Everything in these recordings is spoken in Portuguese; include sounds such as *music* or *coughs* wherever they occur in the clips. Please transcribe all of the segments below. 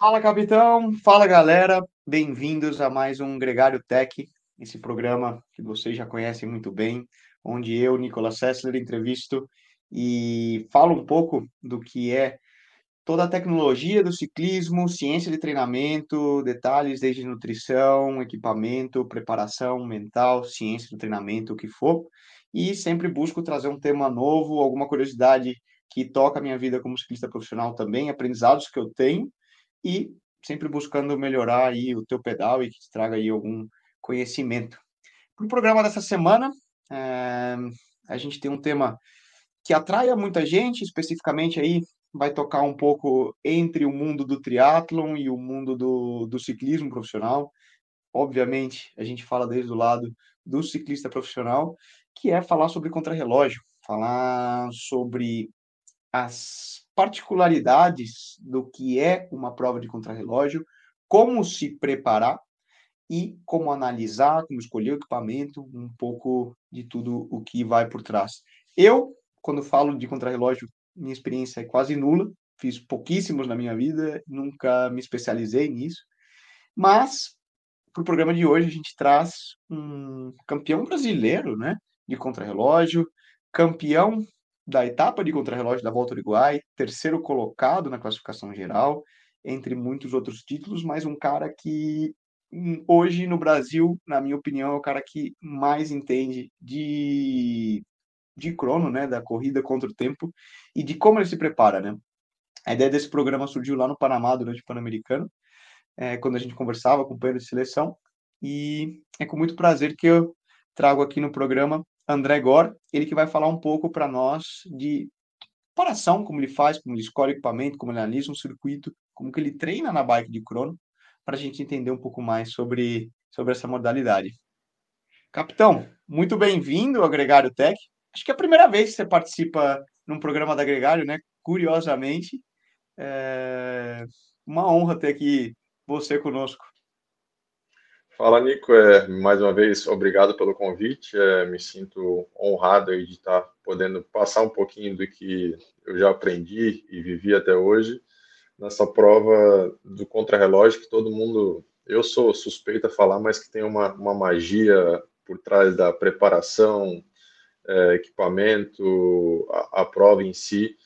Fala, capitão! Fala, galera! Bem-vindos a mais um Gregário Tech, esse programa que vocês já conhecem muito bem, onde eu, Nicolas Sessler, entrevisto e falo um pouco do que é toda a tecnologia do ciclismo, ciência de treinamento, detalhes desde nutrição, equipamento, preparação mental, ciência do treinamento, o que for. E sempre busco trazer um tema novo, alguma curiosidade que toca a minha vida como ciclista profissional também, aprendizados que eu tenho e sempre buscando melhorar aí o teu pedal e que te traga aí algum conhecimento. Para o programa dessa semana, é, a gente tem um tema que atrai muita gente, especificamente aí vai tocar um pouco entre o mundo do triatlon e o mundo do, do ciclismo profissional. Obviamente, a gente fala desde o lado do ciclista profissional, que é falar sobre contrarrelógio, falar sobre as particularidades do que é uma prova de contrarrelógio, como se preparar e como analisar, como escolher o equipamento, um pouco de tudo o que vai por trás. Eu, quando falo de contrarrelógio, minha experiência é quase nula, fiz pouquíssimos na minha vida, nunca me especializei nisso, mas para o programa de hoje a gente traz um campeão brasileiro, né, de contrarrelógio, campeão da etapa de contrarrelógio da Volta ao Uruguai, terceiro colocado na classificação geral, entre muitos outros títulos, mas um cara que hum, hoje no Brasil, na minha opinião, é o cara que mais entende de de crono, né, da corrida contra o tempo e de como ele se prepara, né? A ideia desse programa surgiu lá no Panamá durante o Pan-Americano, é, quando a gente conversava com o de seleção, e é com muito prazer que eu trago aqui no programa André Gor, ele que vai falar um pouco para nós de comparação, como ele faz, como ele escolhe equipamento, como ele analisa um circuito, como que ele treina na bike de crono, para a gente entender um pouco mais sobre, sobre essa modalidade. Capitão, muito bem-vindo ao Gregário Tech. Acho que é a primeira vez que você participa num programa da Gregário, né? Curiosamente. É uma honra ter aqui você conosco. Fala, Nico. É, mais uma vez, obrigado pelo convite. É, me sinto honrado de estar podendo passar um pouquinho do que eu já aprendi e vivi até hoje nessa prova do contrarrelógio que todo mundo, eu sou suspeito a falar, mas que tem uma, uma magia por trás da preparação, é, equipamento, a, a prova em si,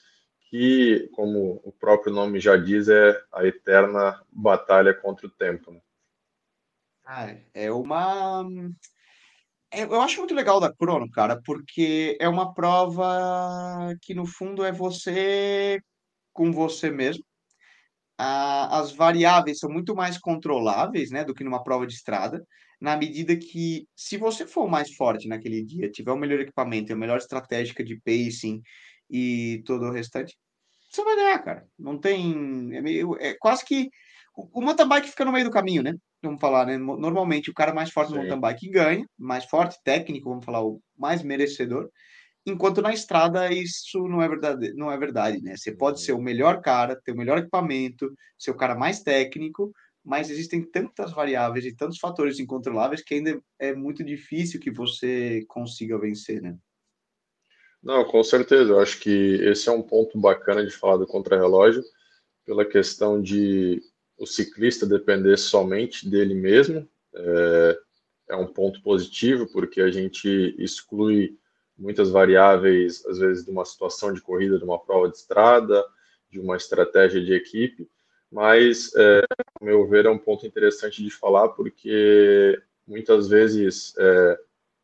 que, como o próprio nome já diz, é a eterna batalha contra o tempo. Né? Ah, é uma. é- Eu acho muito legal da crono, cara, porque é uma prova que no fundo é você com você mesmo. A- As variáveis são muito mais controláveis, né, do que numa prova de estrada, na medida que, se você for mais forte naquele dia, tiver o melhor equipamento, a melhor estratégia de pacing e todo o restante, você vai ganhar, cara. Não tem. É, meio, é quase que. O mountain bike fica no meio do caminho, né? Vamos falar, né? Normalmente o cara mais forte no mountain bike ganha, mais forte, técnico, vamos falar, o mais merecedor. Enquanto na estrada isso não é verdade, não é verdade, né? Você pode ser o melhor cara, ter o melhor equipamento, ser o cara mais técnico, mas existem tantas variáveis e tantos fatores incontroláveis que ainda é muito difícil que você consiga vencer, né? Não, com certeza. Eu acho que esse é um ponto bacana de falar do contrarrelógio, pela questão de o ciclista depender somente dele mesmo é, é, um ponto positivo, porque a gente exclui muitas variáveis, às vezes, de uma situação de corrida, de uma prova de estrada, de uma estratégia de equipe, mas, é, ao meu ver, é um ponto interessante de falar, porque muitas vezes é,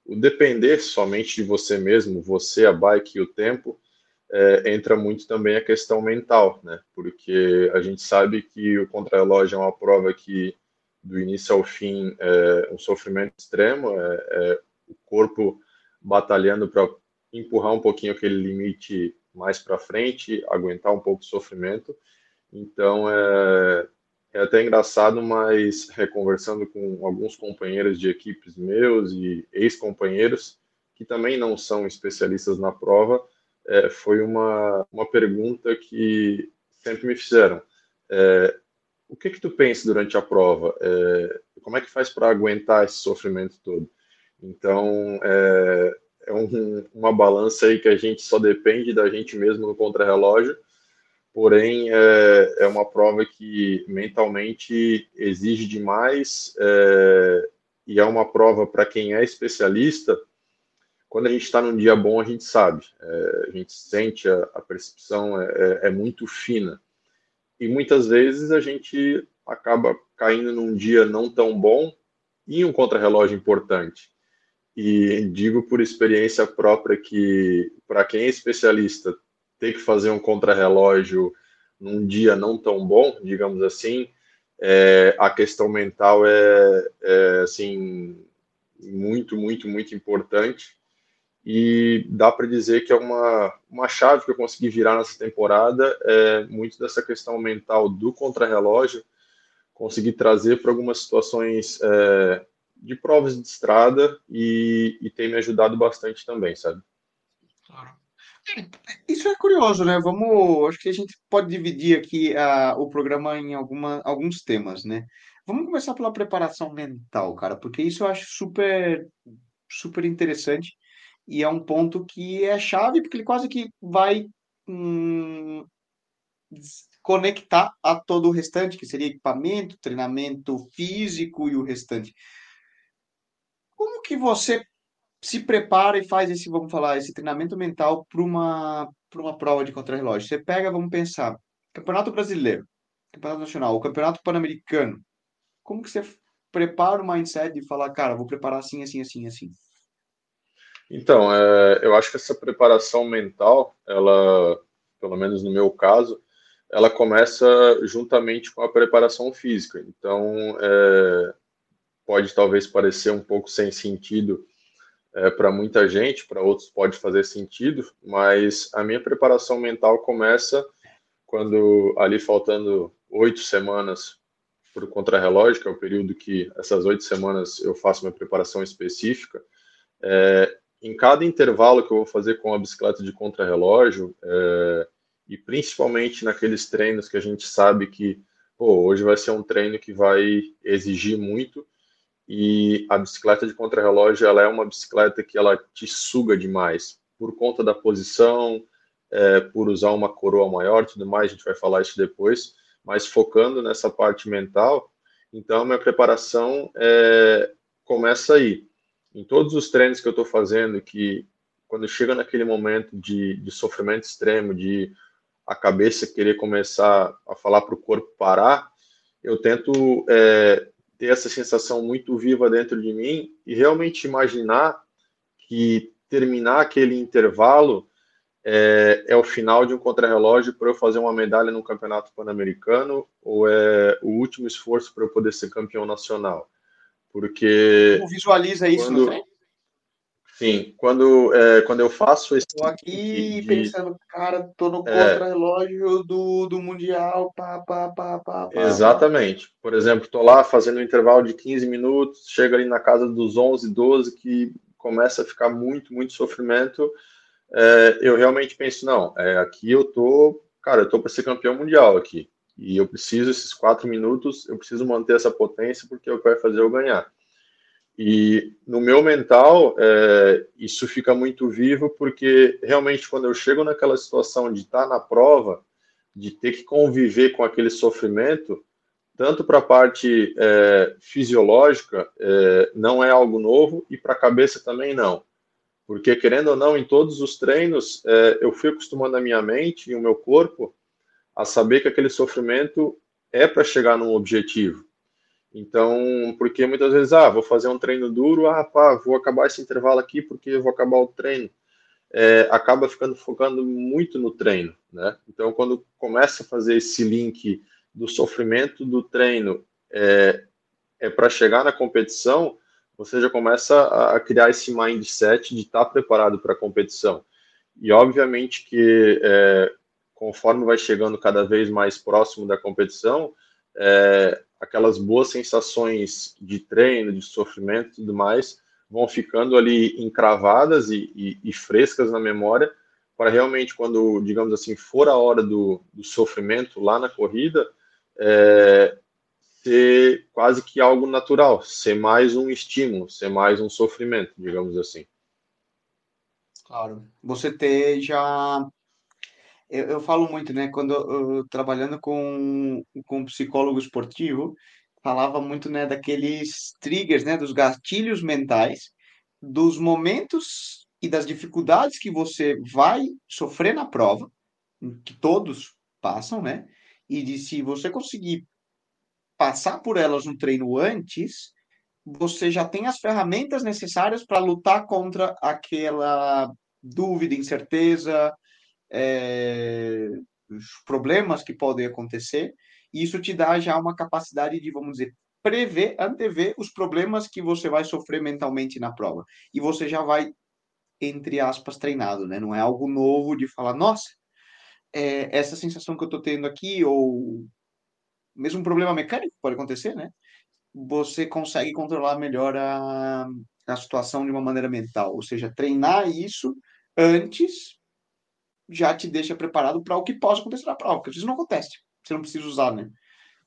o depender somente de você mesmo, você, a bike e o tempo, é, entra muito também a questão mental, né? Porque a gente sabe que o contrarrelógio é uma prova que, do início ao fim, é um sofrimento extremo, é, é o corpo batalhando para empurrar um pouquinho aquele limite mais para frente, aguentar um pouco o sofrimento. Então, é, é até engraçado, mas reconversando com alguns companheiros de equipes meus e ex-companheiros que também não são especialistas na prova, é, foi uma, uma pergunta que sempre me fizeram. É, o que que tu pensa durante a prova? É, como é que faz para aguentar esse sofrimento todo? Então, é, é um, uma balança aí que a gente só depende da gente mesmo no contrarrelógio, porém é, é uma prova que mentalmente exige demais é, e é uma prova para quem é especialista. Quando a gente está num dia bom, a gente sabe, é, a gente sente a, a percepção é, é, é muito fina e muitas vezes a gente acaba caindo num dia não tão bom e um contrarrelógio importante. E digo por experiência própria que, para quem é especialista, ter que fazer um contrarrelógio num dia não tão bom, digamos assim, é, a questão mental é, é, assim muito, muito, muito importante. E dá para dizer que é uma, uma chave que eu consegui virar nessa temporada, é muito dessa questão mental do contrarrelógio, consegui trazer para algumas situações é, de provas de estrada e, e tem me ajudado bastante também, sabe? Claro. Isso é curioso, né? Vamos, acho que a gente pode dividir aqui uh, o programa em alguma, alguns temas, né? Vamos começar pela preparação mental, cara, porque isso eu acho super, super interessante e é um ponto que é chave, porque ele quase que vai hum, conectar a todo o restante, que seria equipamento, treinamento físico e o restante. Como que você se prepara e faz esse, vamos falar, esse treinamento mental para uma, para uma prova de contrarrelógio? Você pega, vamos pensar, Campeonato Brasileiro, Campeonato Nacional, o Campeonato Pan-Americano. Como que você prepara o mindset de falar, cara, vou preparar assim, assim, assim, assim? Então, é, eu acho que essa preparação mental, ela, pelo menos no meu caso, ela começa juntamente com a preparação física. Então, é, pode talvez parecer um pouco sem sentido é, para muita gente, para outros pode fazer sentido, mas a minha preparação mental começa quando ali faltando oito semanas para o contrarrelógio, que é o período que essas oito semanas eu faço minha preparação específica. É, em cada intervalo que eu vou fazer com a bicicleta de contrarrelógio, é, e principalmente naqueles treinos que a gente sabe que pô, hoje vai ser um treino que vai exigir muito, e a bicicleta de contrarrelógio ela é uma bicicleta que ela te suga demais por conta da posição, é, por usar uma coroa maior, tudo mais. A gente vai falar isso depois, mas focando nessa parte mental. Então, minha preparação é, começa aí. Em todos os treinos que eu estou fazendo, que quando chega naquele momento de, de sofrimento extremo, de a cabeça querer começar a falar para o corpo parar, eu tento é, ter essa sensação muito viva dentro de mim e realmente imaginar que terminar aquele intervalo é, é o final de um contrarrelógio para eu fazer uma medalha no campeonato pan-americano ou é o último esforço para eu poder ser campeão nacional. Porque. Como visualiza isso quando, Sim, quando, é, quando eu faço esse. Estou aqui de, pensando, cara, tô no é. contra-relógio do, do Mundial, pá, pá, pá, pá, pá. Exatamente. Por exemplo, estou lá fazendo um intervalo de 15 minutos, chega ali na casa dos 11, 12, que começa a ficar muito, muito sofrimento. É, eu realmente penso, não, é, aqui eu tô, cara, eu tô para ser campeão mundial aqui. E eu preciso, esses quatro minutos, eu preciso manter essa potência, porque é o que vai fazer eu ganhar. E no meu mental, é, isso fica muito vivo, porque realmente quando eu chego naquela situação de estar na prova, de ter que conviver com aquele sofrimento, tanto para a parte é, fisiológica, é, não é algo novo, e para a cabeça também não. Porque, querendo ou não, em todos os treinos, é, eu fui acostumando a minha mente e o meu corpo a saber que aquele sofrimento é para chegar num objetivo. Então, porque muitas vezes, ah, vou fazer um treino duro, ah, pá, vou acabar esse intervalo aqui porque vou acabar o treino. É, acaba ficando focando muito no treino, né? Então, quando começa a fazer esse link do sofrimento do treino é, é para chegar na competição, você já começa a criar esse mindset de estar tá preparado para a competição. E obviamente que é, conforme vai chegando cada vez mais próximo da competição, é, aquelas boas sensações de treino, de sofrimento e tudo mais, vão ficando ali encravadas e, e, e, frescas na memória, para realmente, quando, digamos assim, for a hora do, do sofrimento lá na corrida, é, ser quase que algo natural, ser mais um estímulo, ser mais um sofrimento, digamos assim. Claro. Você ter já eu, eu falo muito, né? Quando eu, trabalhando com, com psicólogo esportivo, falava muito, né, daqueles triggers, né, dos gatilhos mentais, dos momentos e das dificuldades que você vai sofrer na prova, que todos passam, né? E de se você conseguir passar por elas no treino antes, você já tem as ferramentas necessárias para lutar contra aquela dúvida, incerteza, é, problemas que podem acontecer. E isso te dá já uma capacidade de, vamos dizer, prever, antever os problemas que você vai sofrer mentalmente na prova. E você já vai, entre aspas, treinado, né? Não é algo novo de falar, nossa, é, essa sensação que eu estou tendo aqui, ou mesmo um problema mecânico pode acontecer, né? Você consegue controlar melhor a, a situação de uma maneira mental. Ou seja, treinar isso antes já te deixa preparado para o que possa acontecer na prova, porque isso não acontece. Você não precisa usar, né?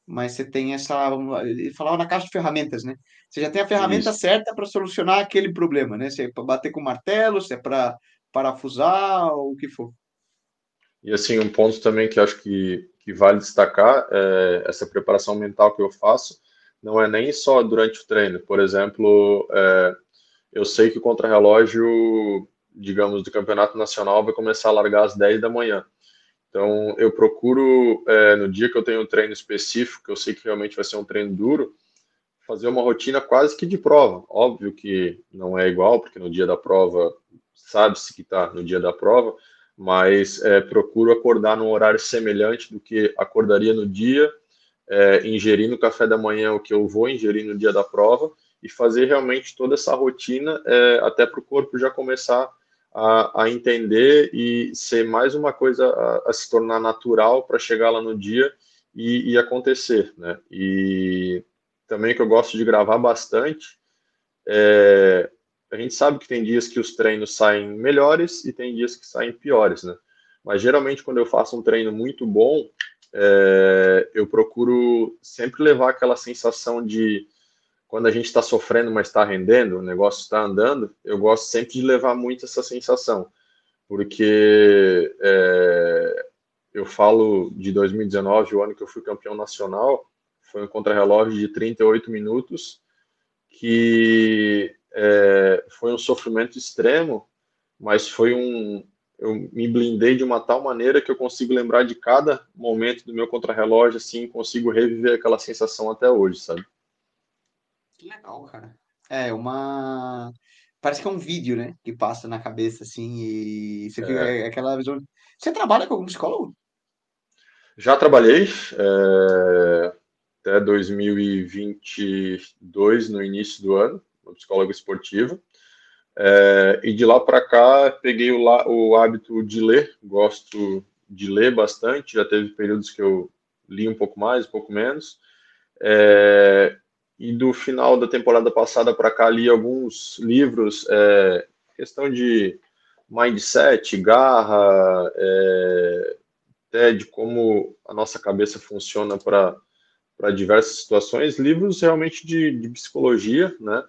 Mas você tem essa. Ele falava na caixa de ferramentas, né? Você já tem a ferramenta isso. certa para solucionar aquele problema, né? Se é para bater com martelo, se é para parafusar, ou o que for. E assim, um ponto também que acho que, que vale destacar é essa preparação mental que eu faço não é nem só durante o treino. Por exemplo, é, eu sei que o contrarrelógio digamos, do campeonato nacional vai começar a largar às 10 da manhã. Então, eu procuro, é, no dia que eu tenho um treino específico, que eu sei que realmente vai ser um treino duro, fazer uma rotina quase que de prova. Óbvio que não é igual, porque no dia da prova, sabe-se que está no dia da prova, mas é, procuro acordar num horário semelhante do que acordaria no dia, é, ingerir no café da manhã o que eu vou ingerir no dia da prova e fazer realmente toda essa rotina, é, até para o corpo já começar a, a, entender e ser mais uma coisa a, a se tornar natural para chegar lá no dia e, e, acontecer, né? E também que eu gosto de gravar bastante, é, a gente sabe que tem dias que os treinos saem melhores e tem dias que saem piores, né? Mas geralmente quando eu faço um treino muito bom, é, eu procuro sempre levar aquela sensação de quando a gente está sofrendo, mas está rendendo, o negócio está andando, eu gosto sempre de levar muito essa sensação, porque é, eu falo de 2019, o ano que eu fui campeão nacional, foi um contrarrelógio de 38 minutos, que é, foi um sofrimento extremo, mas foi um. Eu me blindei de uma tal maneira que eu consigo lembrar de cada momento do meu contrarrelógio, assim, consigo reviver aquela sensação até hoje, sabe? Que legal, cara. É uma. Parece que é um vídeo, né? Que passa na cabeça, assim, e você fica é. aquela visão. Você trabalha com algum psicólogo? Já trabalhei é... até 2022, no início do ano, no psicólogo esportivo. É... e de lá para cá, peguei o, la... o hábito de ler, gosto de ler bastante. Já teve períodos que eu li um pouco mais, um pouco menos. É, e do final da temporada passada para cá li alguns livros, é, questão de mindset, garra, é, até de como a nossa cabeça funciona para diversas situações, livros realmente de, de psicologia, né?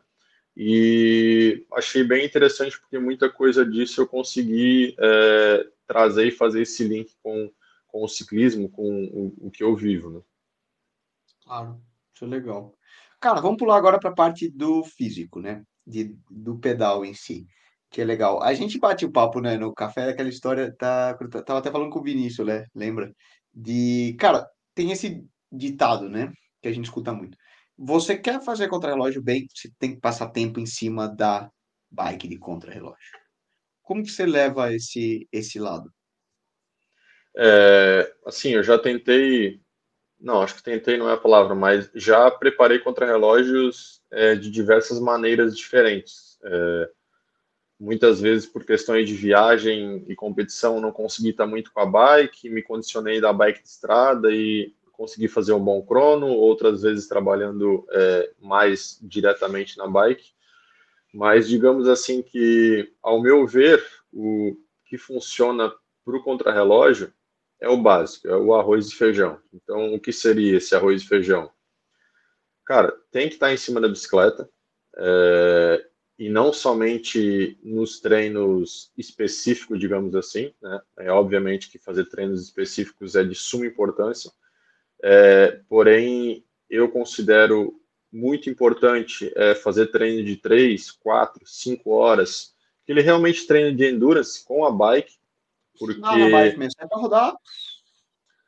E achei bem interessante porque muita coisa disso eu consegui é, trazer e fazer esse link com, com o ciclismo, com o, o que eu vivo, né? Claro, isso é legal. Cara, vamos pular agora para a parte do físico, né? De, do pedal em si, que é legal. A gente bate o papo, né, no café, aquela história, tá, tava até falando com o Vinícius, né? Lembra? De, cara, tem esse ditado, né? Que a gente escuta muito. Você quer fazer contrarrelógio bem, você tem que passar tempo em cima da bike de contrarrelógio. Como que você leva esse, esse lado? É, assim, eu já tentei não, acho que tentei não é a palavra, mas já preparei contrarrelógios é, de diversas maneiras diferentes. É, muitas vezes por questões de viagem e competição não consegui estar muito com a bike, me condicionei da bike de estrada e consegui fazer um bom crono, outras vezes trabalhando é, mais diretamente na bike. Mas digamos assim que, ao meu ver, o que funciona para o contrarrelógio é o básico, é o arroz e feijão. Então, o que seria esse arroz e feijão? Cara, tem que estar em cima da bicicleta é, e não somente nos treinos específicos, digamos assim, né? É obviamente que fazer treinos específicos é de suma importância, é, porém eu considero muito importante é, fazer treino de 3, 4, 5 horas, que ele realmente treina de endurance com a bike, porque... Não, na bike mesmo, é para rodar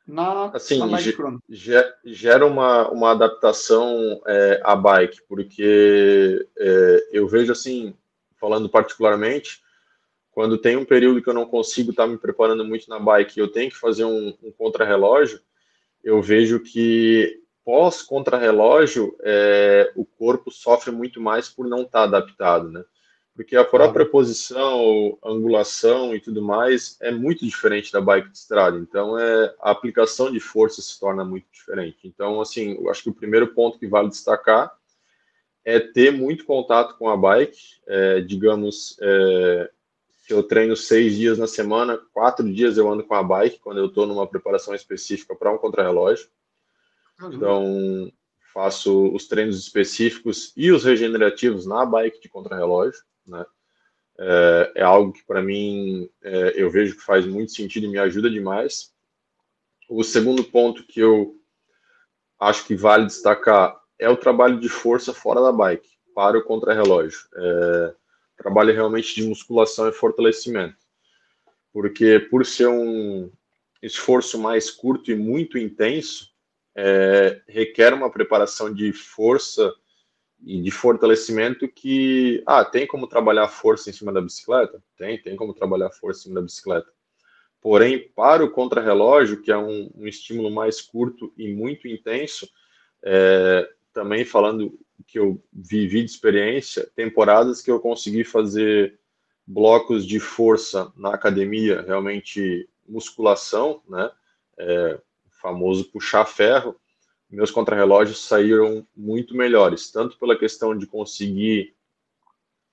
na, assim, na bike gera uma, uma adaptação é, à bike, porque é, eu vejo assim, falando particularmente, quando tem um período que eu não consigo estar tá me preparando muito na bike e eu tenho que fazer um, um contrarrelógio, eu vejo que pós-contrarrelógio, é, o corpo sofre muito mais por não estar tá adaptado, né? Porque a própria posição, angulação e tudo mais é muito diferente da bike de estrada. Então, é, a aplicação de força se torna muito diferente. Então, assim, eu acho que o primeiro ponto que vale destacar é ter muito contato com a bike. É, digamos, é, se eu treino seis dias na semana, quatro dias eu ando com a bike quando eu estou numa preparação específica para um contrarrelógio. Então, faço os treinos específicos e os regenerativos na bike de contrarrelógio, né? É, é algo que para mim é, eu vejo que faz muito sentido e me ajuda demais. O segundo ponto que eu acho que vale destacar é o trabalho de força fora da bike, para o contrarrelógio. É, trabalho realmente de musculação e fortalecimento. Porque por ser um esforço mais curto e muito intenso, é, requer uma preparação de força e de fortalecimento que, ah, tem como trabalhar força em cima da bicicleta? Tem, tem como trabalhar força em cima da bicicleta. Porém, para o contrarrelógio, que é um, um estímulo mais curto e muito intenso, é, também falando que eu vivi de experiência, temporadas que eu consegui fazer blocos de força na academia, realmente musculação, né? É, famoso puxar ferro, meus contrarrelógios saíram muito melhores, tanto pela questão de conseguir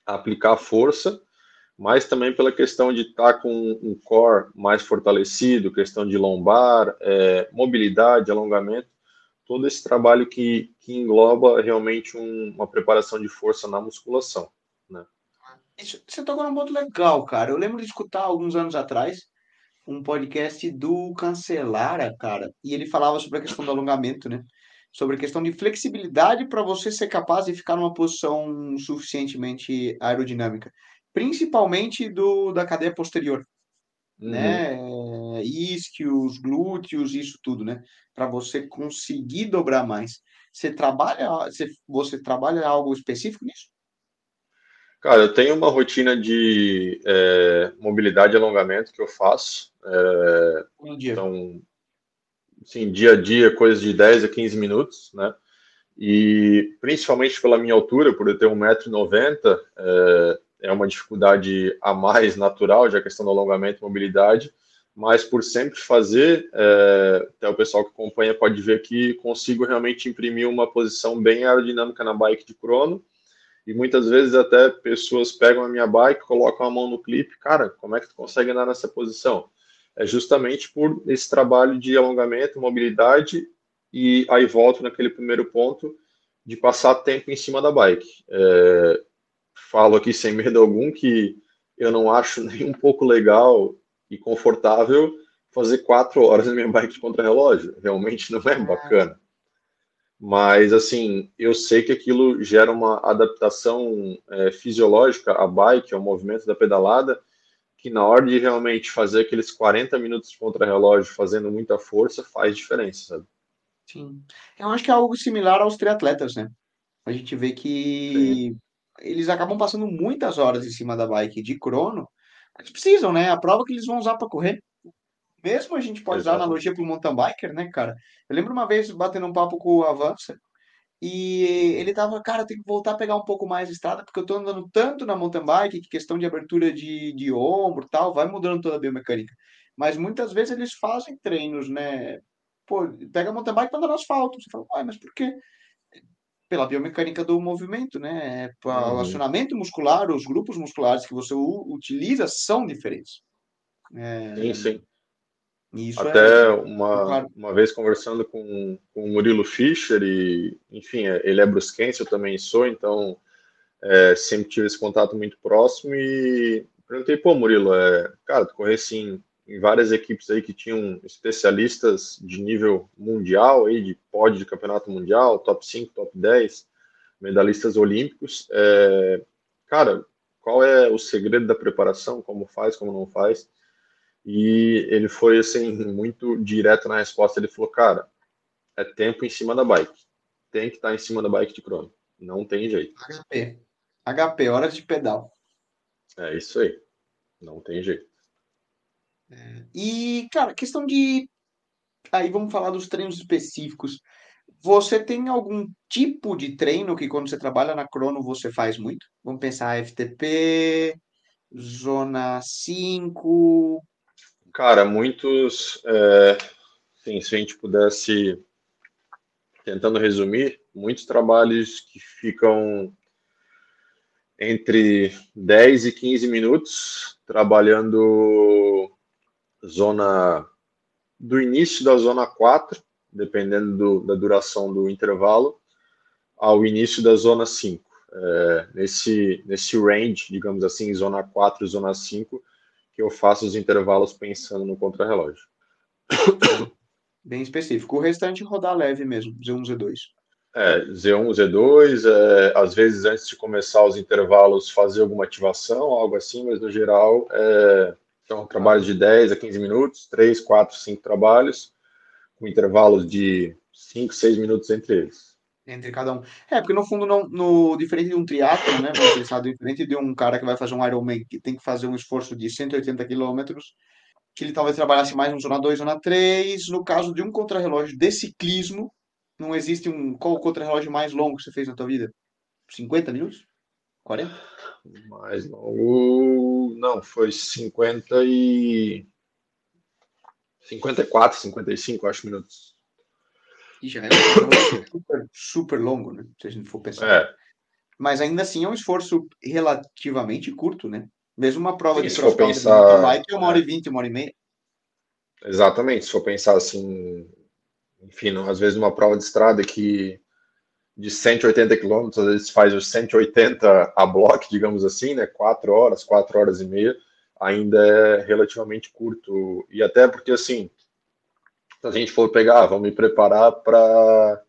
aplicar força, mas também pela questão de estar com um core mais fortalecido, questão de lombar, é, mobilidade, alongamento, todo esse trabalho que, que engloba realmente um, uma preparação de força na musculação. Né? Você tocou num ponto legal, cara. Eu lembro de escutar alguns anos atrás um podcast do Cancelara, cara, e ele falava sobre a questão do alongamento, né? Sobre a questão de flexibilidade para você ser capaz de ficar numa posição suficientemente aerodinâmica, principalmente do da cadeia posterior, uhum. né? Isquios, glúteos, isso tudo, né? Para você conseguir dobrar mais. Você trabalha, você, você trabalha algo específico nisso? Cara, eu tenho uma rotina de é, mobilidade e alongamento que eu faço. É. Então, sim, dia a dia, coisas de 10 a 15 minutos, né? E principalmente pela minha altura, por eu ter 1,90m, é, é uma dificuldade a mais natural, já a questão do alongamento e mobilidade, mas por sempre fazer, é, até o pessoal que acompanha pode ver que consigo realmente imprimir uma posição bem aerodinâmica na bike de crono, e muitas vezes até pessoas pegam a minha bike, colocam a mão no clipe, cara, como é que tu consegue andar nessa posição? É justamente por esse trabalho de alongamento, mobilidade e aí volto naquele primeiro ponto de passar tempo em cima da bike. É, falo aqui sem medo algum que eu não acho *laughs* nem um pouco legal e confortável fazer quatro horas na minha bike de contrarrelógio. Realmente não é bacana. Mas, assim, eu sei que aquilo gera uma adaptação é, fisiológica à bike, ao movimento da pedalada, que na hora de realmente fazer aqueles 40 minutos de contrarrelógio fazendo muita força, faz diferença, sabe? Sim. Eu acho que é algo similar aos triatletas, né? A gente vê que Sim. eles acabam passando muitas horas em cima da bike de crono, eles precisam, né? A prova que eles vão usar para correr. Mesmo a gente pode Exato. usar analogia para o mountain biker, né, cara? Eu lembro uma vez batendo um papo com o Avança e ele tava, cara, tem que voltar a pegar um pouco mais de estrada, porque eu tô andando tanto na mountain bike que questão de abertura de, de ombro tal, vai mudando toda a biomecânica. Mas muitas vezes eles fazem treinos, né? Pô, pega a mountain bike para andar no asfalto. Você fala, uai, mas por quê? Pela biomecânica do movimento, né? O uhum. acionamento muscular, os grupos musculares que você utiliza são diferentes. É... Sim, sim. Isso Até é... uma, uma vez conversando com, com o Murilo Fischer, e, enfim, é, ele é brusquense, eu também sou, então é, sempre tive esse contato muito próximo e perguntei, pô, Murilo, é, cara, tu corresse em, em várias equipes aí que tinham especialistas de nível mundial, aí, de pódio de campeonato mundial, top 5, top 10, medalhistas olímpicos. É, cara, qual é o segredo da preparação? Como faz, como não faz? E ele foi, assim, muito direto na resposta. Ele falou, cara, é tempo em cima da bike. Tem que estar em cima da bike de crono. Não tem jeito. HP. HP, horas de pedal. É isso aí. Não tem jeito. É. E, cara, questão de. Aí vamos falar dos treinos específicos. Você tem algum tipo de treino que quando você trabalha na crono você faz muito? Vamos pensar FTP, zona 5. Cara, muitos. É, sim, se a gente pudesse. Tentando resumir, muitos trabalhos que ficam entre 10 e 15 minutos, trabalhando zona do início da zona 4, dependendo do, da duração do intervalo, ao início da zona 5. É, nesse, nesse range, digamos assim, zona 4 e zona 5, que eu faço os intervalos pensando no contrarrelógio. *coughs* Bem específico. O restante rodar leve mesmo, Z1, Z2. É, Z1, Z2, é, às vezes antes de começar os intervalos fazer alguma ativação, algo assim, mas no geral é, são trabalhos de 10 a 15 minutos, 3, 4, 5 trabalhos, com intervalos de 5, 6 minutos entre eles. Entre cada um. É, porque no fundo, não, no, diferente de um triatlo, né, pensar, diferente de um cara que vai fazer um Ironman, que tem que fazer um esforço de 180 quilômetros, que ele talvez trabalhasse mais no zona 2, zona 3, no caso de um contrarrelógio de ciclismo, não existe um. Qual o contra-relógio mais longo que você fez na tua vida? 50 minutos? 40? Mais longo. Não, foi 50 e. 54, 55, acho, minutos. E já é *coughs* super, super longo, né? Se a gente for pensar. É. Mas ainda assim é um esforço relativamente curto, né? Mesmo uma prova Sim, de se for cross pensar- bike é uma hora é. e vinte, uma hora e meia. Exatamente, se for pensar assim, enfim, às vezes numa prova de estrada que de 180 quilômetros, às vezes faz os 180 a bloco, digamos assim, né? 4 horas, 4 horas e meia, ainda é relativamente curto. E até porque, assim, se a gente for pegar, vamos me preparar para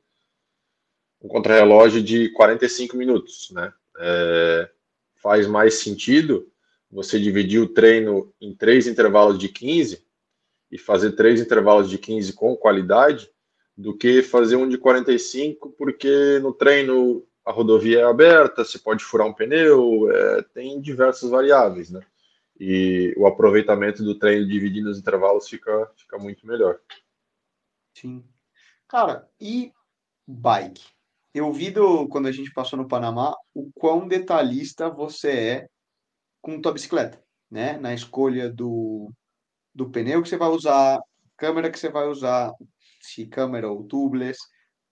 um contrarrelógio de 45 minutos, né? É, faz mais sentido você dividir o treino em três intervalos de 15 e fazer três intervalos de 15 com qualidade do que fazer um de 45, porque no treino a rodovia é aberta, você pode furar um pneu, é, tem diversas variáveis, né? E o aproveitamento do treino dividindo os intervalos fica, fica muito melhor. Sim. Cara, e bike? Eu vi do, quando a gente passou no Panamá o quão detalhista você é com tua bicicleta, né? Na escolha do, do pneu que você vai usar, câmera que você vai usar, se câmera ou tubeless,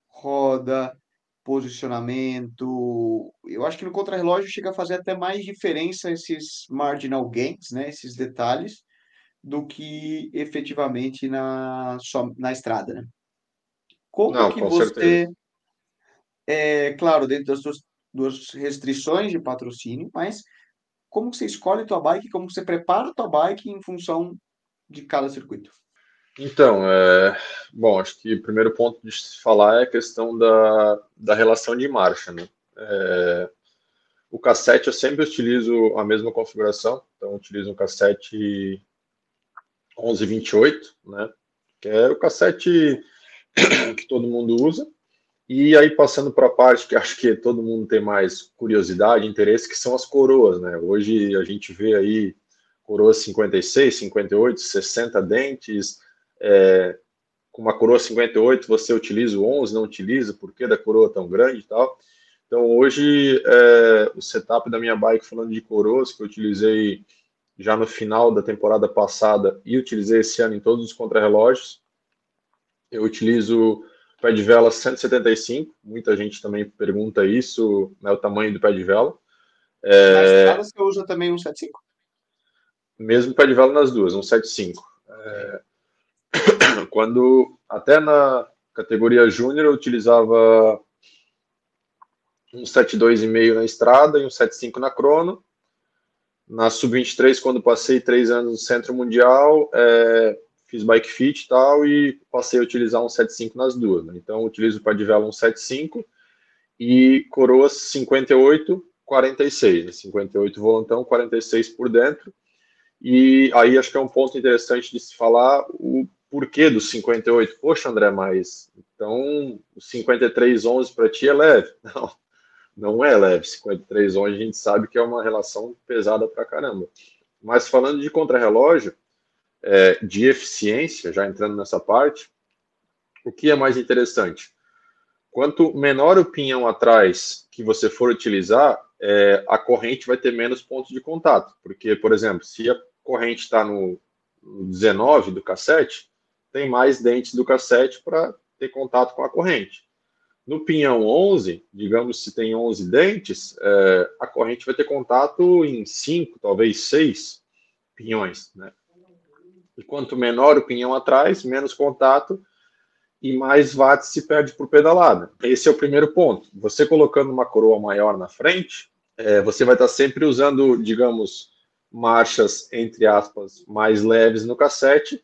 roda, posicionamento. Eu acho que no contrarrelógio chega a fazer até mais diferença esses marginal gains, né? Esses detalhes, do que efetivamente na, na estrada, né? Como Não, que com você, certeza. é claro, dentro das suas, duas restrições de patrocínio, mas como você escolhe tua bike, como você prepara tua bike em função de cada circuito? Então, é, bom, acho que o primeiro ponto de se falar é a questão da, da relação de marcha, né? É, o cassete eu sempre utilizo a mesma configuração, então utilizo um cassete 1128, né? Que é o cassete *coughs* que todo mundo usa. E aí passando para a parte que acho que todo mundo tem mais curiosidade, interesse, que são as coroas, né? Hoje a gente vê aí coroas 56, 58, 60 dentes, é, com uma coroa 58 você utiliza o 11, não utiliza, por que da coroa tão grande e tal. Então hoje é, o setup da minha bike falando de coroas que eu utilizei já no final da temporada passada e utilizei esse ano em todos os contrarrelógios. Eu utilizo pé de vela 175, muita gente também pergunta isso, né, o tamanho do pé de vela. É... Na estrada você usa também um 75? Mesmo pé de vela nas duas, um 75. É... *coughs* Quando, até na categoria júnior, eu utilizava um 7,2,5 na estrada e um 7,5 na crono. Na Sub-23, quando passei três anos no Centro Mundial, é, fiz bike fit e tal, e passei a utilizar um 7,5 nas duas. Né? Então, utilizo para Divelo um 7,5 e coroas 58, 46. 58 volantão, 46 por dentro. E aí acho que é um ponto interessante de se falar o porquê dos 58. Poxa, André, mas então o 53,11 para ti é leve. *laughs* Não, não é leve. 53,11 a gente sabe que é uma relação pesada para caramba. Mas falando de contrarrelógio, é, de eficiência, já entrando nessa parte, o que é mais interessante? Quanto menor o pinhão atrás que você for utilizar, é, a corrente vai ter menos pontos de contato. Porque, por exemplo, se a corrente está no 19 do cassete, tem mais dentes do cassete para ter contato com a corrente. No pinhão 11, digamos se tem 11 dentes, é, a corrente vai ter contato em 5, talvez 6 pinhões. Né? E quanto menor o pinhão atrás, menos contato e mais watts se perde por pedalada. Esse é o primeiro ponto. Você colocando uma coroa maior na frente, é, você vai estar sempre usando, digamos, marchas, entre aspas, mais leves no cassete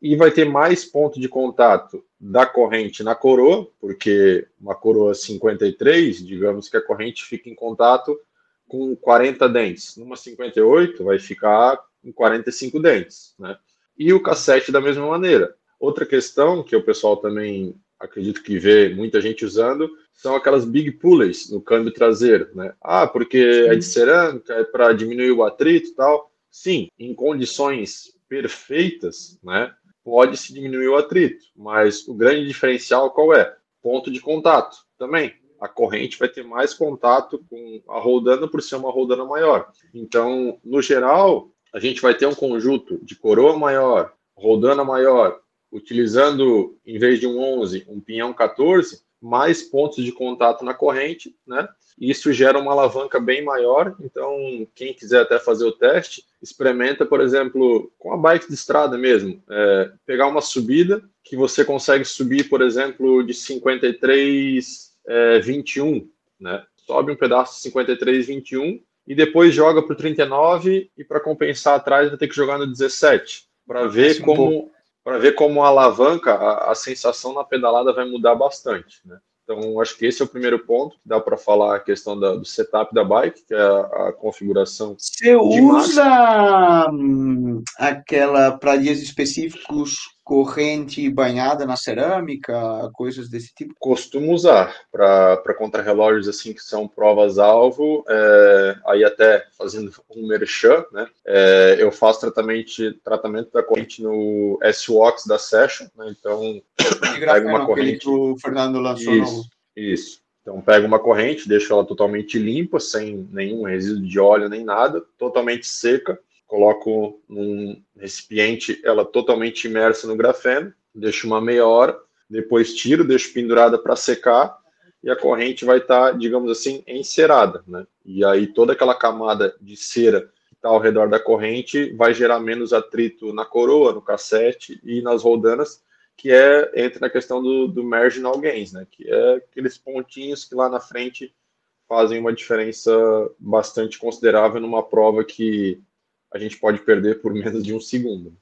e vai ter mais ponto de contato da corrente na coroa, porque uma coroa 53, digamos que a corrente fica em contato com 40 dentes. Numa 58 vai ficar em 45 dentes, né? E o cassete da mesma maneira. Outra questão que o pessoal também acredito que vê muita gente usando são aquelas big pulleys no câmbio traseiro, né? Ah, porque Sim. é de cerâmica, é para diminuir o atrito e tal. Sim, em condições perfeitas, né? Pode se diminuir o atrito, mas o grande diferencial qual é? Ponto de contato também. A corrente vai ter mais contato com a roldana por ser uma roldana maior. Então, no geral, a gente vai ter um conjunto de coroa maior, roldana maior, utilizando, em vez de um 11, um pinhão 14, mais pontos de contato na corrente, né? Isso gera uma alavanca bem maior. Então, quem quiser até fazer o teste, experimenta, por exemplo, com a bike de estrada mesmo, é, pegar uma subida que você consegue subir, por exemplo, de 53, é, 21, né? Sobe um pedaço de 53, 21 e depois joga para o 39 e para compensar atrás vai ter que jogar no 17 para ver como para ver como a alavanca, a, a, sensação na pedalada vai mudar bastante, né? Então, acho que esse é o primeiro ponto. Dá para falar a questão da, do setup da bike, que é a, a configuração. Você usa hum, aquela para dias específicos corrente banhada na cerâmica, coisas desse tipo? Costumo usar para contrarrelógios assim que são provas-alvo, é, aí até fazendo um merchan, né? É, eu faço tratamento, tratamento da corrente no S-Wax da Session, né? Então, pego uma corrente. Que o Fernando lançou isso, no... isso. Então, pego uma corrente, deixo ela totalmente limpa, sem nenhum resíduo de óleo nem nada, totalmente seca coloco num recipiente ela totalmente imersa no grafeno, deixo uma meia hora, depois tiro, deixo pendurada para secar e a corrente vai estar, tá, digamos assim, encerada, né? E aí toda aquela camada de cera que está ao redor da corrente vai gerar menos atrito na coroa, no cassete e nas roldanas, que é entra na questão do, do marginal gains, né? Que é aqueles pontinhos que lá na frente fazem uma diferença bastante considerável numa prova que a gente pode perder por menos de um segundo.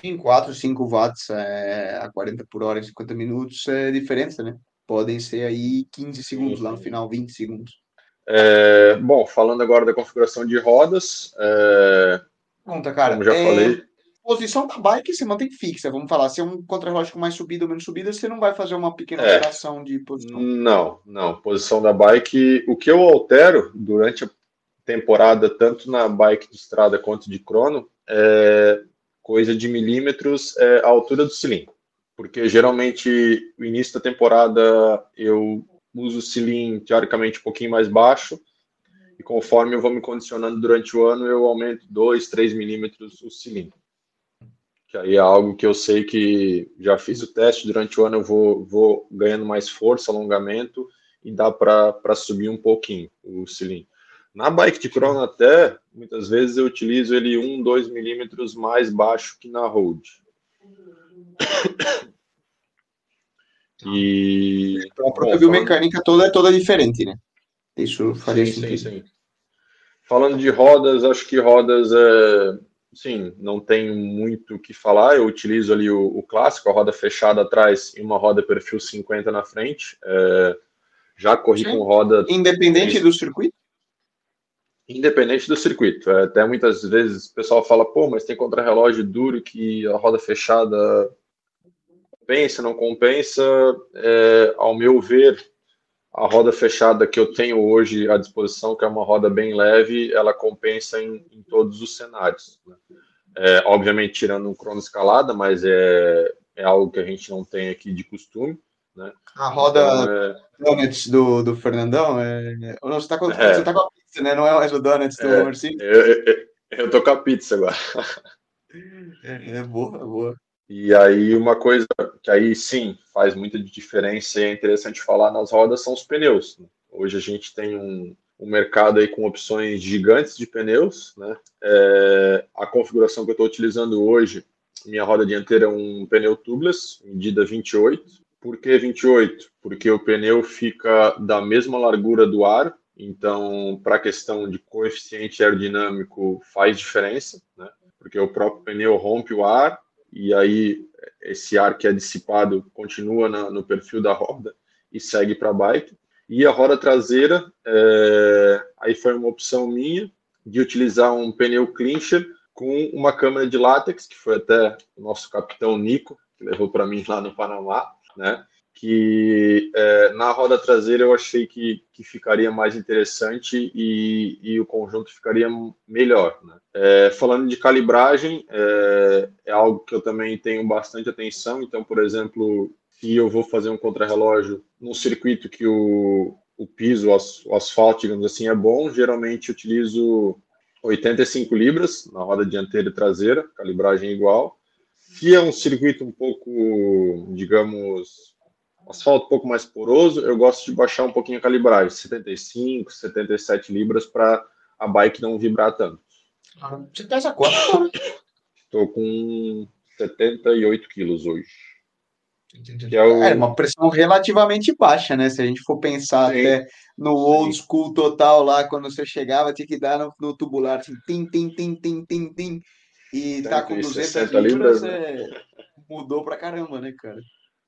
Sim, 4, 5 watts é, a 40 por hora em 50 minutos é diferença, né? Podem ser aí 15 segundos sim, lá no final, 20 segundos. É, bom, falando agora da configuração de rodas. É, Conta, cara. Como já é, falei. Posição da bike você mantém fixa, vamos falar. Se é um contrarrelógio com mais subida ou menos subida, você não vai fazer uma pequena é. alteração de posição. Não, não. Posição da bike, o que eu altero durante a temporada, tanto na bike de estrada quanto de crono, é coisa de milímetros é a altura do cilindro. Porque geralmente, no início da temporada, eu uso o cilindro teoricamente um pouquinho mais baixo, e conforme eu vou me condicionando durante o ano, eu aumento 2, 3 milímetros o cilindro. Que aí é algo que eu sei que já fiz o teste durante o ano, eu vou, vou ganhando mais força, alongamento, e dá para subir um pouquinho o cilindro. Na bike de crono até, muitas vezes eu utilizo ele 1, 2 milímetros mais baixo que na road. *coughs* E então a própria biomecânica toda é toda diferente, né? Isso faria sim, sentido. Sim, sim. Falando de rodas, acho que rodas é, sim, não tem muito o que falar. Eu utilizo ali o, o, clássico, a roda fechada atrás e uma roda perfil 50 na frente. É, já corri sim. com roda. Independente do circuito? Independente do circuito. É, até muitas vezes o pessoal fala, pô, mas tem contrarrelógio duro que a roda fechada compensa, não compensa. É, ao meu ver, a roda fechada que eu tenho hoje à disposição, que é uma roda bem leve, ela compensa em, em todos os cenários. Né? É, obviamente, tirando um crono escalada, mas é, é algo que a gente não tem aqui de costume. Né? A roda então, é... Do, do Fernandão, é... você está com, é. tá com a né? Não é mais o Donuts do é, Marcinho? Eu, eu, eu, tô com a pizza agora. É, é boa, é boa. E aí uma coisa que aí sim faz muita diferença e é interessante falar nas rodas são os pneus. Né? Hoje a gente tem um, um mercado aí com opções gigantes de pneus, né? É, a configuração que eu estou utilizando hoje, minha roda dianteira é um pneu tubeless, medida 28. Por que 28? Porque o pneu fica da mesma largura do ar, então para a questão de coeficiente aerodinâmico faz diferença, né? Porque o próprio pneu rompe o ar e aí esse ar que é dissipado continua na, no perfil da roda e segue para a bike. E a roda traseira, é, aí foi uma opção minha de utilizar um pneu clincher com uma câmera de látex, que foi até o nosso capitão Nico, que levou para mim lá no Panamá, né? Que é, na roda traseira eu achei que, que ficaria mais interessante e, e o conjunto ficaria melhor. Né? É, falando de calibragem, é, é, algo que eu também tenho bastante atenção. Então, por exemplo, se eu vou fazer um contrarrelógio num circuito que o, o piso, o asfalto, digamos assim, é bom, geralmente utilizo 85 libras na roda dianteira e traseira, calibragem igual. Se é um circuito um pouco, digamos, asfalto um pouco mais poroso, eu gosto de baixar um pouquinho a calibragem, 75, 77 libras, para a bike não vibrar tanto. Você pesa quanto? Estou com 78 quilos hoje. É, o... é, uma pressão relativamente baixa, né? Se a gente for pensar Sim. até no old school total lá, quando você chegava, tinha que dar no, no tubular, assim, tim, tim, tim, tim, tim, tim, e tá com 200 libras, libras né? é... mudou pra caramba, né, cara?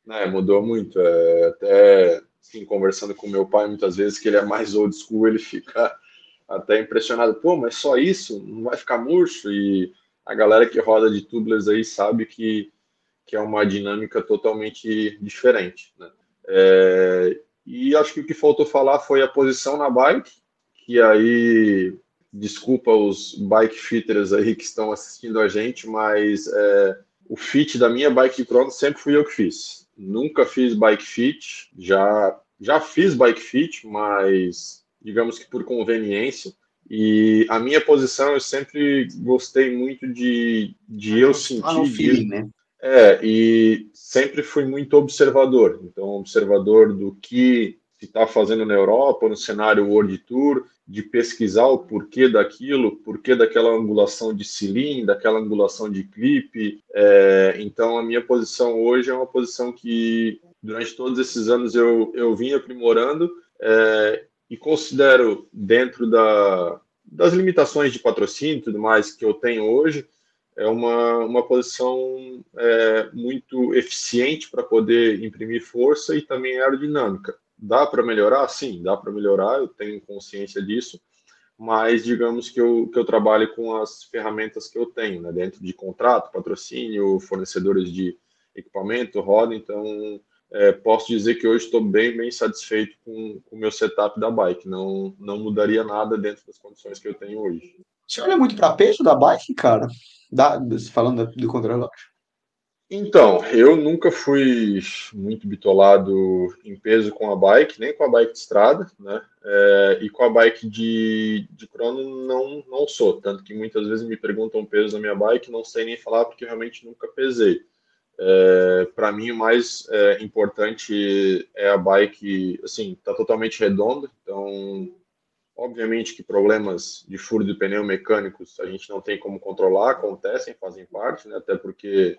É, mudou muito. É, até assim, conversando com meu pai muitas vezes, que ele é mais old school, ele fica *laughs* até impressionado. Pô, mas só isso? Não vai ficar murcho? E a galera que roda de tubeless aí sabe que, que é uma dinâmica totalmente diferente. Né? É, e acho que o que faltou falar foi a posição na bike, que aí, desculpa os bike fitters aí que estão assistindo a gente, mas é, o fit da minha bike crono sempre fui eu que fiz nunca fiz bike fit, já, já fiz bike fit, mas digamos que por conveniência. E a minha posição eu sempre gostei muito de, de eu sentir. Feeling, né? É, e sempre fui muito observador. Então, observador do que se está fazendo na Europa, no cenário World Tour, de pesquisar o porquê daquilo, porquê daquela angulação de cilindro, daquela angulação de clipe. É, então, a minha posição hoje é uma posição que, durante todos esses anos, eu, eu vim aprimorando é, e considero, dentro da, das limitações de patrocínio e tudo mais que eu tenho hoje, é uma, uma posição é, muito eficiente para poder imprimir força e também aerodinâmica. Dá para melhorar? Sim, dá para melhorar, eu tenho consciência disso, mas digamos que eu, que eu trabalho com as ferramentas que eu tenho, né, dentro de contrato, patrocínio, fornecedores de equipamento, roda, então é, posso dizer que hoje estou bem, bem satisfeito com o meu setup da bike, não, não mudaria nada dentro das condições que eu tenho hoje. Você olha muito para peso da bike, cara? Da, falando do contra-relógio. Então, eu nunca fui muito bitolado em peso com a bike, nem com a bike de estrada, né? É, e com a bike de, de crono não, não sou. Tanto que muitas vezes me perguntam peso da minha bike, não sei nem falar porque realmente nunca pesei. É, Para mim, o mais é, importante é a bike, assim, tá totalmente redonda, então, obviamente que problemas de furo de pneu mecânicos a gente não tem como controlar, acontecem, fazem parte, né? Até porque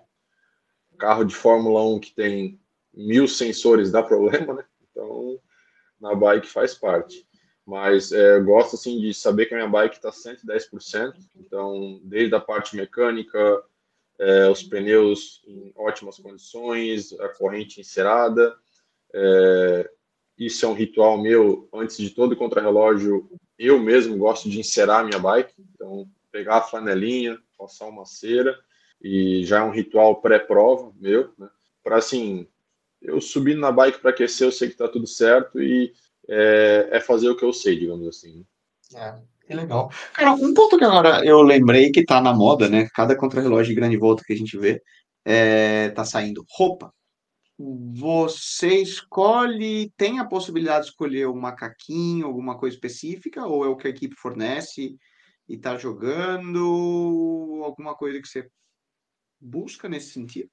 carro de Fórmula 1 que tem mil sensores dá problema, né? Então, na bike faz parte. mas é, gosto assim de saber que a minha bike está 110%, então desde a parte mecânica, é, os pneus em ótimas condições, a corrente encerada, é, isso é um ritual meu antes de todo contrarrelógio. Eu mesmo gosto de encerar a minha bike, então pegar a flanelinha, passar uma cera e já é um ritual pré-prova meu, né? Para assim, eu subindo na bike para aquecer, eu sei que está tudo certo e é, é, fazer o que eu sei, digamos assim. É, que legal. Cara, um ponto que agora eu lembrei que está na moda, né? Cada contrarrelógio de grande volta que a gente vê é, tá saindo roupa. Você escolhe, tem a possibilidade de escolher um macaquinho, alguma coisa específica, ou é o que a equipe fornece e está jogando? Alguma coisa que você busca nesse sentido?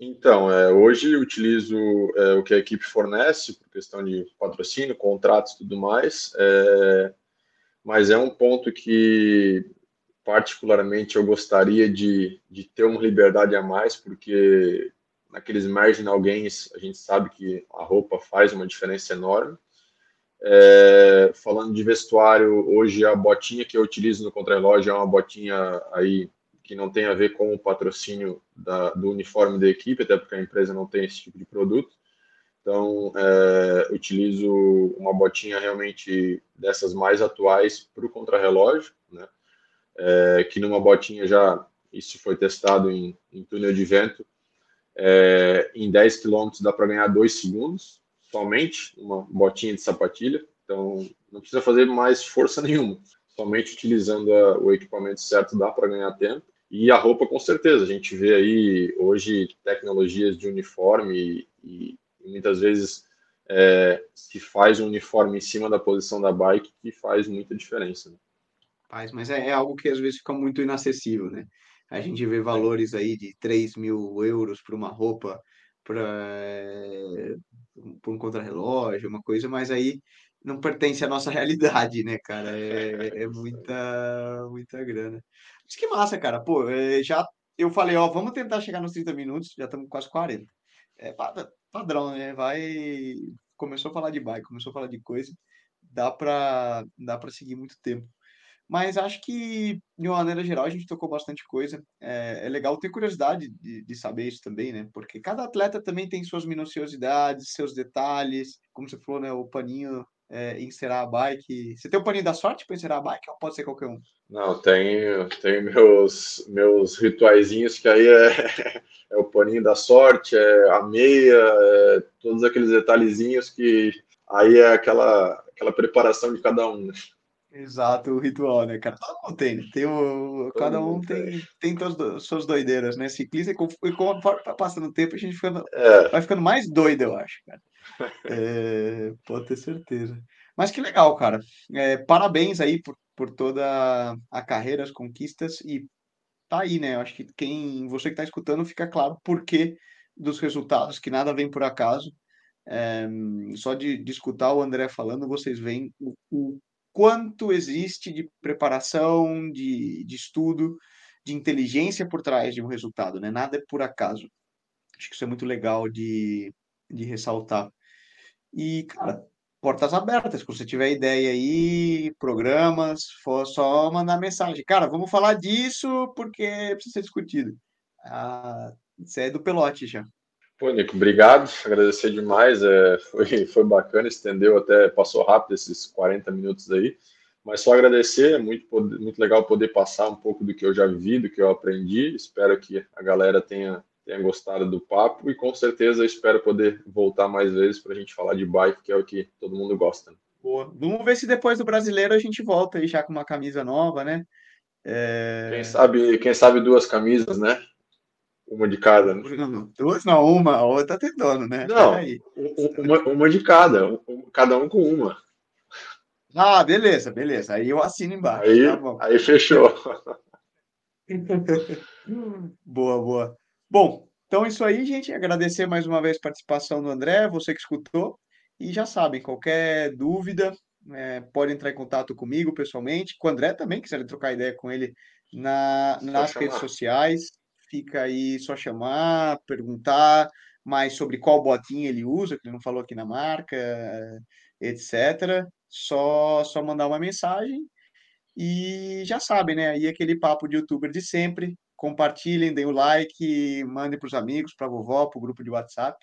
Então, é, hoje utilizo é, o que a equipe fornece, por questão de patrocínio, contratos e tudo mais, é, mas é um ponto que, particularmente, eu gostaria de, de ter uma liberdade a mais, porque naqueles marginal gains a gente sabe que a roupa faz uma diferença enorme. É, falando de vestuário, hoje a botinha que eu utilizo no contrarrelógio é uma botinha aí que não tem a ver com o patrocínio da, do uniforme da equipe, até porque a empresa não tem esse tipo de produto. Então, é, utilizo uma botinha realmente dessas mais atuais para o contrarrelógio, né? É, que numa botinha já, isso foi testado em, em túnel de vento, é, em 10 km dá para ganhar 2 segundos, somente uma botinha de sapatilha. Então, não precisa fazer mais força *laughs* nenhuma. Somente utilizando a, o equipamento certo dá para ganhar tempo. E a roupa, com certeza, a gente vê aí hoje tecnologias de uniforme e, e muitas vezes é, se faz um uniforme em cima da posição da bike que faz muita diferença. Né? Faz, mas é, é, algo que às vezes fica muito inacessível, né? A gente vê valores aí de 3 mil euros para uma roupa, para um contrarrelógio, uma coisa, mas aí não pertence à nossa *laughs* realidade, né, cara? É, é muita, muita grana. Mas que massa, cara. Pô, é, já eu falei, ó, vamos tentar chegar nos 30 minutos, já estamos quase 40. É padrão, né? Vai. Começou a falar de bike, começou a falar de coisa, dá para dá seguir muito tempo. Mas acho que, de uma maneira geral, a gente tocou bastante coisa. É, é legal ter curiosidade de, de, saber isso também, né? Porque cada atleta também tem suas minuciosidades, seus detalhes. Como você falou, né? O paninho é, encerar a bike. Você tem o paninho da sorte para encerar a bike ou pode ser qualquer um? Não, tenho, tenho meus, meus rituaizinhos que aí é, *laughs* é o paninho da sorte, é a meia, é todos aqueles detalhezinhos que aí é aquela, aquela preparação de cada um. Exato, o ritual, né, cara? Todo mundo tem, tem o, cada um tem, tem todas suas doideiras, né? Ciclista, e conforme tá passando o tempo, a gente fica, é. vai ficando mais doido, eu acho, cara. *laughs* É, pode ter certeza. Mas que legal, cara. É, parabéns aí por, por toda a carreira, as conquistas, e tá aí, né? Eu acho que quem você que está escutando fica claro por que dos resultados, que nada vem por acaso. É, só de, de, escutar o André falando, vocês veem o, o quanto existe de preparação, de, de estudo, de inteligência por trás de um resultado, né? Nada é por acaso. Acho que isso é muito legal de, de ressaltar. E, cara, portas abertas. Se você tiver ideia aí, programas, for só mandar mensagem. Cara, vamos falar disso porque precisa ser discutido. Ah, é do pelote já. Pô, Nico, obrigado, agradecer demais, é, *laughs* foi, foi bacana, estendeu até, passou rápido esses 40 minutos aí, mas só agradecer, é muito, muito legal poder passar um pouco do que eu já vi, do que eu aprendi, espero que a galera tenha, tenha gostado do papo e com certeza espero poder voltar mais vezes para a gente falar de bike, que é o que todo mundo gosta. Boa. Vamos ver se depois do brasileiro a gente volta aí já com uma camisa nova, né? É... Quem sabe, quem sabe duas camisas, né? Uma de cada. Né? Duas não, uma, a outra tem dono, né? Não, uma, uma de cada, cada um com uma. Ah, beleza, beleza. Aí eu assino embaixo. Aí, tá aí fechou. *laughs* boa, boa. Bom, então é isso aí, gente. Agradecer mais uma vez a participação do André, você que escutou. E já sabem, qualquer dúvida, é, pode entrar em contato comigo pessoalmente, com o André também, quiser trocar ideia com ele na, nas redes sociais fica aí só chamar, perguntar mais sobre qual botinha ele usa, que ele não falou aqui na marca, etc. só só mandar uma mensagem e já sabem, né? Aí aquele papo de youtuber de sempre. Compartilhem, deem o like, mandem para os amigos, para a vovó, para o grupo de WhatsApp,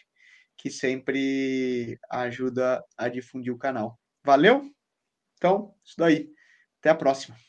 que sempre ajuda a difundir o canal. Valeu? Então, isso daí. Até a próxima.